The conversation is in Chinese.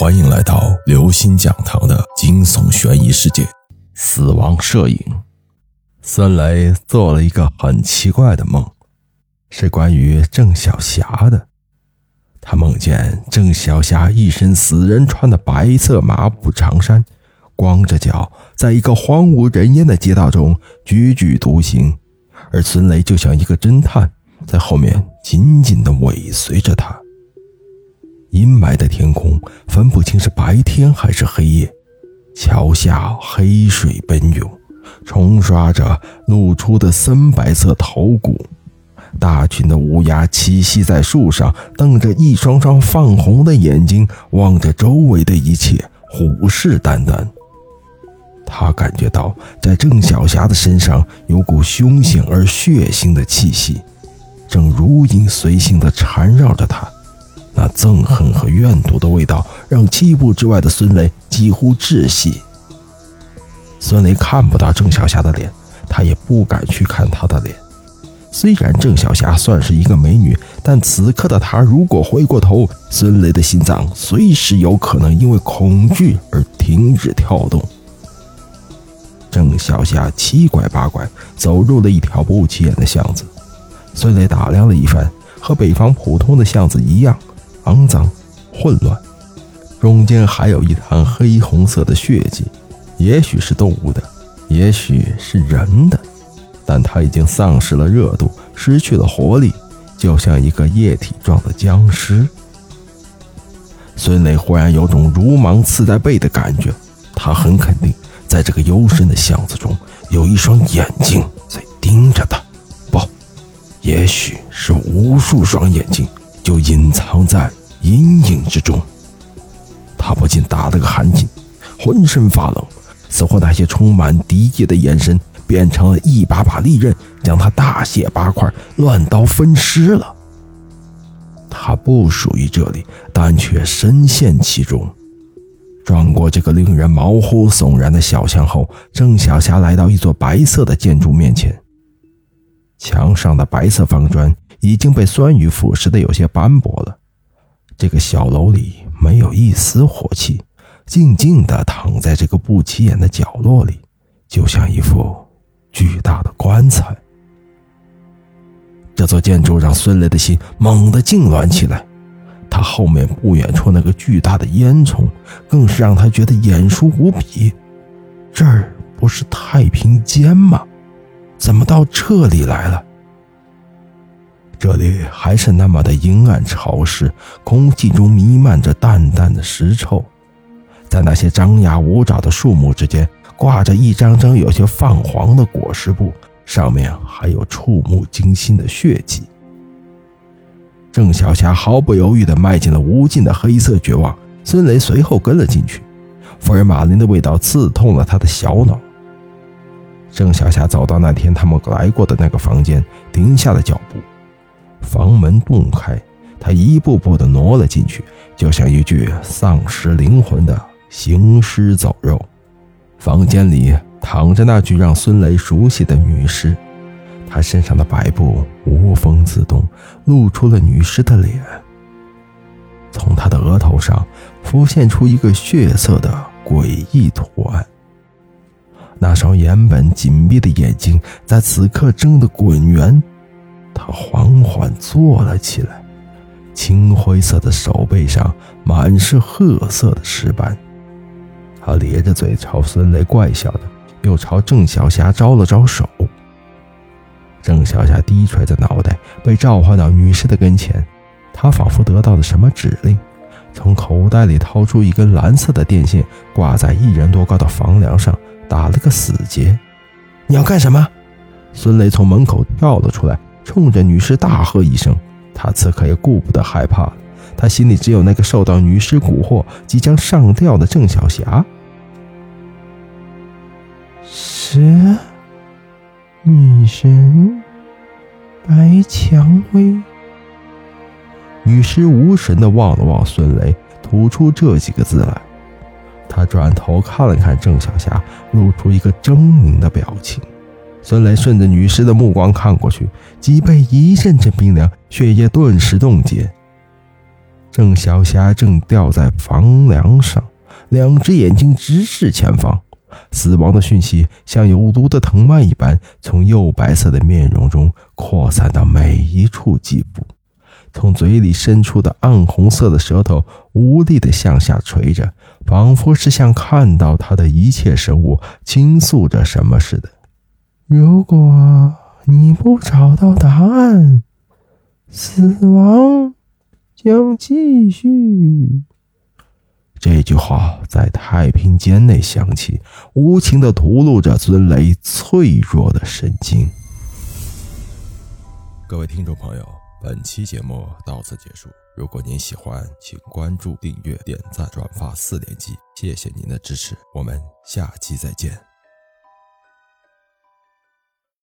欢迎来到刘星讲堂的惊悚悬疑世界。死亡摄影，孙雷做了一个很奇怪的梦，是关于郑小霞的。他梦见郑小霞一身死人穿的白色麻布长衫，光着脚，在一个荒无人烟的街道中踽踽独行，而孙雷就像一个侦探，在后面紧紧地尾随着他。阴霾的天空分不清是白天还是黑夜，桥下黑水奔涌，冲刷着露出的深白色头骨。大群的乌鸦栖息在树上，瞪着一双双泛红的眼睛，望着周围的一切，虎视眈眈。他感觉到，在郑小霞的身上有股凶险而血腥的气息，正如影随形地缠绕着他。那憎恨和怨毒的味道让七步之外的孙雷几乎窒息。孙雷看不到郑小霞的脸，他也不敢去看她的脸。虽然郑小霞算是一个美女，但此刻的她如果回过头，孙雷的心脏随时有可能因为恐惧而停止跳动。郑小霞七拐八拐走入了一条不起眼的巷子，孙雷打量了一番，和北方普通的巷子一样。肮脏、混乱，中间还有一滩黑红色的血迹，也许是动物的，也许是人的，但它已经丧失了热度，失去了活力，就像一个液体状的僵尸。孙磊忽然有种如芒刺在背的感觉，他很肯定，在这个幽深的巷子中，有一双眼睛在盯着他，不，也许是无数双眼睛。就隐藏在阴影之中，他不禁打了个寒噤，浑身发冷，似乎那些充满敌意的眼神变成了一把把利刃，将他大卸八块，乱刀分尸了。他不属于这里，但却深陷其中。转过这个令人毛骨悚然的小巷后，郑小霞来到一座白色的建筑面前，墙上的白色方砖。已经被酸雨腐蚀的有些斑驳了。这个小楼里没有一丝火气，静静地躺在这个不起眼的角落里，就像一副巨大的棺材。这座建筑让孙雷的心猛地痉挛起来。他后面不远处那个巨大的烟囱，更是让他觉得眼熟无比。这儿不是太平间吗？怎么到这里来了？这里还是那么的阴暗潮湿，空气中弥漫着淡淡的尸臭，在那些张牙舞爪的树木之间，挂着一张张有些泛黄的裹尸布，上面还有触目惊心的血迹。郑小霞毫不犹豫地迈进了无尽的黑色绝望，孙雷随后跟了进去，福尔马林的味道刺痛了他的小脑。郑小霞走到那天他们来过的那个房间，停下了脚步。房门洞开，他一步步地挪了进去，就像一具丧失灵魂的行尸走肉。房间里躺着那具让孙雷熟悉的女尸，她身上的白布无风自动，露出了女尸的脸。从她的额头上浮现出一个血色的诡异图案，那双原本紧闭的眼睛在此刻睁得滚圆。他缓缓坐了起来，青灰色的手背上满是褐色的尸斑。他咧着嘴朝孙雷怪笑的，又朝郑小霞招了招手。郑小霞低垂着脑袋，被召唤到女士的跟前。她仿佛得到了什么指令，从口袋里掏出一根蓝色的电线，挂在一人多高的房梁上，打了个死结。你要干什么？孙雷从门口跳了出来。冲着女尸大喝一声，他此刻也顾不得害怕，他心里只有那个受到女尸蛊惑、即将上吊的郑小霞。是女神白蔷薇。女尸无神地望了望孙雷，吐出这几个字来。他转头看了看郑小霞，露出一个狰狞的表情。孙雷顺着女尸的目光看过去，脊背一阵阵冰凉，血液顿时冻结。郑小霞正吊在房梁上，两只眼睛直视前方。死亡的讯息像有毒的藤蔓一般，从釉白色的面容中扩散到每一处肌肤。从嘴里伸出的暗红色的舌头无力地向下垂着，仿佛是向看到他的一切生物倾诉着什么似的。如果你不找到答案，死亡将继续。这句话在太平间内响起，无情的吐露着孙雷脆弱的神经。各位听众朋友，本期节目到此结束。如果您喜欢，请关注、订阅、点赞、转发四连击，谢谢您的支持，我们下期再见。